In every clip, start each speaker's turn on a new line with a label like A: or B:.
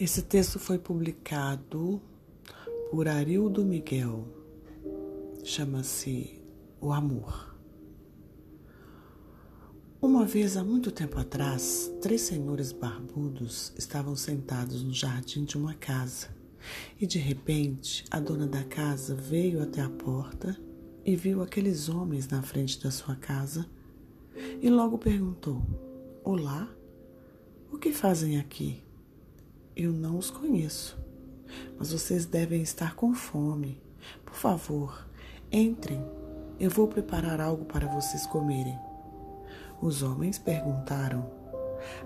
A: Esse texto foi publicado por Arildo Miguel. Chama-se O Amor. Uma vez, há muito tempo atrás, três senhores barbudos estavam sentados no jardim de uma casa e, de repente, a dona da casa veio até a porta e viu aqueles homens na frente da sua casa e logo perguntou: Olá, o que fazem aqui? Eu não os conheço, mas vocês devem estar com fome. Por favor, entrem. Eu vou preparar algo para vocês comerem. Os homens perguntaram: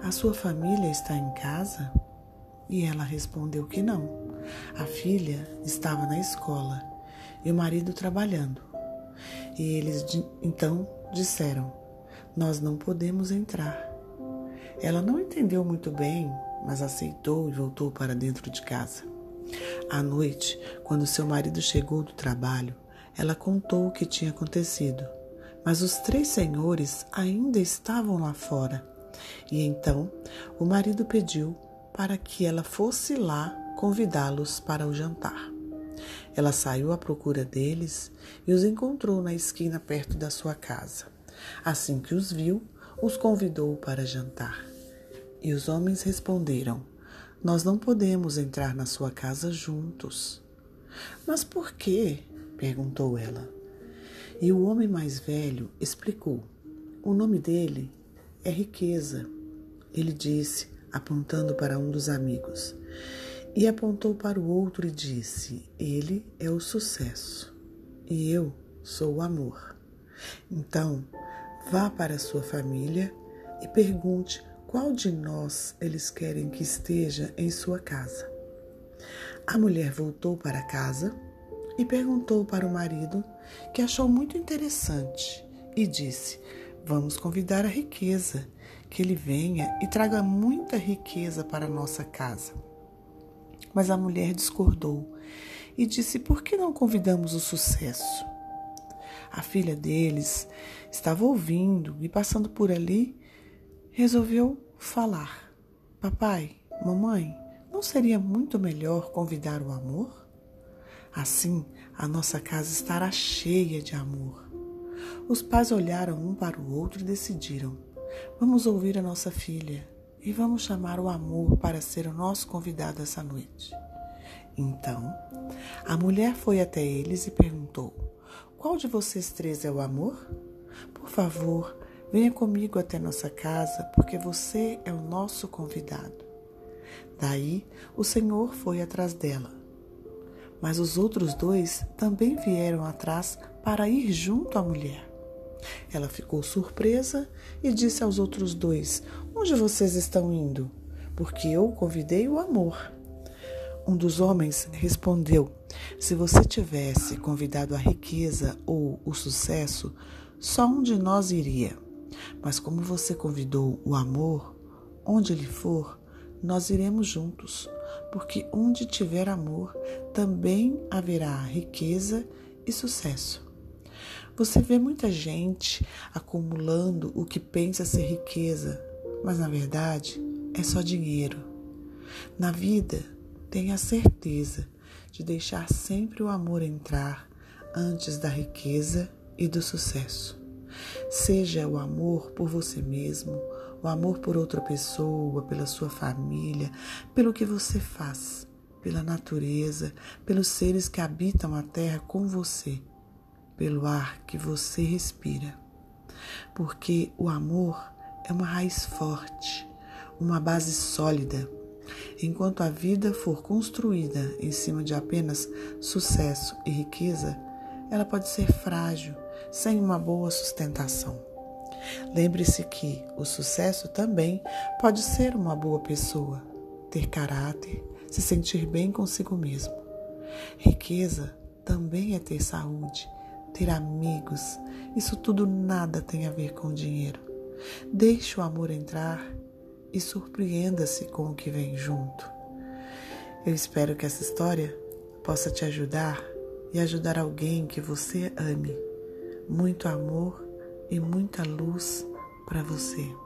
A: A sua família está em casa? E ela respondeu que não. A filha estava na escola e o marido trabalhando. E eles então disseram: Nós não podemos entrar. Ela não entendeu muito bem mas aceitou e voltou para dentro de casa. À noite, quando seu marido chegou do trabalho, ela contou o que tinha acontecido. Mas os três senhores ainda estavam lá fora. E então o marido pediu para que ela fosse lá convidá-los para o jantar. Ela saiu à procura deles e os encontrou na esquina perto da sua casa. Assim que os viu, os convidou para jantar. E os homens responderam: Nós não podemos entrar na sua casa juntos. Mas por quê? perguntou ela. E o homem mais velho explicou: O nome dele é riqueza. Ele disse, apontando para um dos amigos. E apontou para o outro e disse: Ele é o sucesso e eu sou o amor. Então, vá para sua família e pergunte qual de nós eles querem que esteja em sua casa? A mulher voltou para casa e perguntou para o marido, que achou muito interessante, e disse: Vamos convidar a riqueza, que ele venha e traga muita riqueza para nossa casa. Mas a mulher discordou e disse: Por que não convidamos o sucesso? A filha deles estava ouvindo e passando por ali, resolveu falar: Papai, mamãe, não seria muito melhor convidar o amor? Assim, a nossa casa estará cheia de amor. Os pais olharam um para o outro e decidiram: Vamos ouvir a nossa filha e vamos chamar o amor para ser o nosso convidado essa noite. Então, a mulher foi até eles e perguntou: Qual de vocês três é o amor? Por favor, Venha comigo até nossa casa, porque você é o nosso convidado. Daí o Senhor foi atrás dela. Mas os outros dois também vieram atrás para ir junto à mulher. Ela ficou surpresa e disse aos outros dois: Onde vocês estão indo? Porque eu convidei o amor. Um dos homens respondeu: Se você tivesse convidado a riqueza ou o sucesso, só um de nós iria. Mas como você convidou o amor, onde ele for, nós iremos juntos, porque onde tiver amor, também haverá riqueza e sucesso. Você vê muita gente acumulando o que pensa ser riqueza, mas na verdade é só dinheiro. Na vida, tenha certeza de deixar sempre o amor entrar antes da riqueza e do sucesso. Seja o amor por você mesmo, o amor por outra pessoa, pela sua família, pelo que você faz, pela natureza, pelos seres que habitam a terra com você, pelo ar que você respira. Porque o amor é uma raiz forte, uma base sólida. Enquanto a vida for construída em cima de apenas sucesso e riqueza, ela pode ser frágil sem uma boa sustentação. Lembre-se que o sucesso também pode ser uma boa pessoa, ter caráter, se sentir bem consigo mesmo. Riqueza também é ter saúde, ter amigos. Isso tudo nada tem a ver com dinheiro. Deixe o amor entrar e surpreenda-se com o que vem junto. Eu espero que essa história possa te ajudar e ajudar alguém que você ame muito amor e muita luz para você.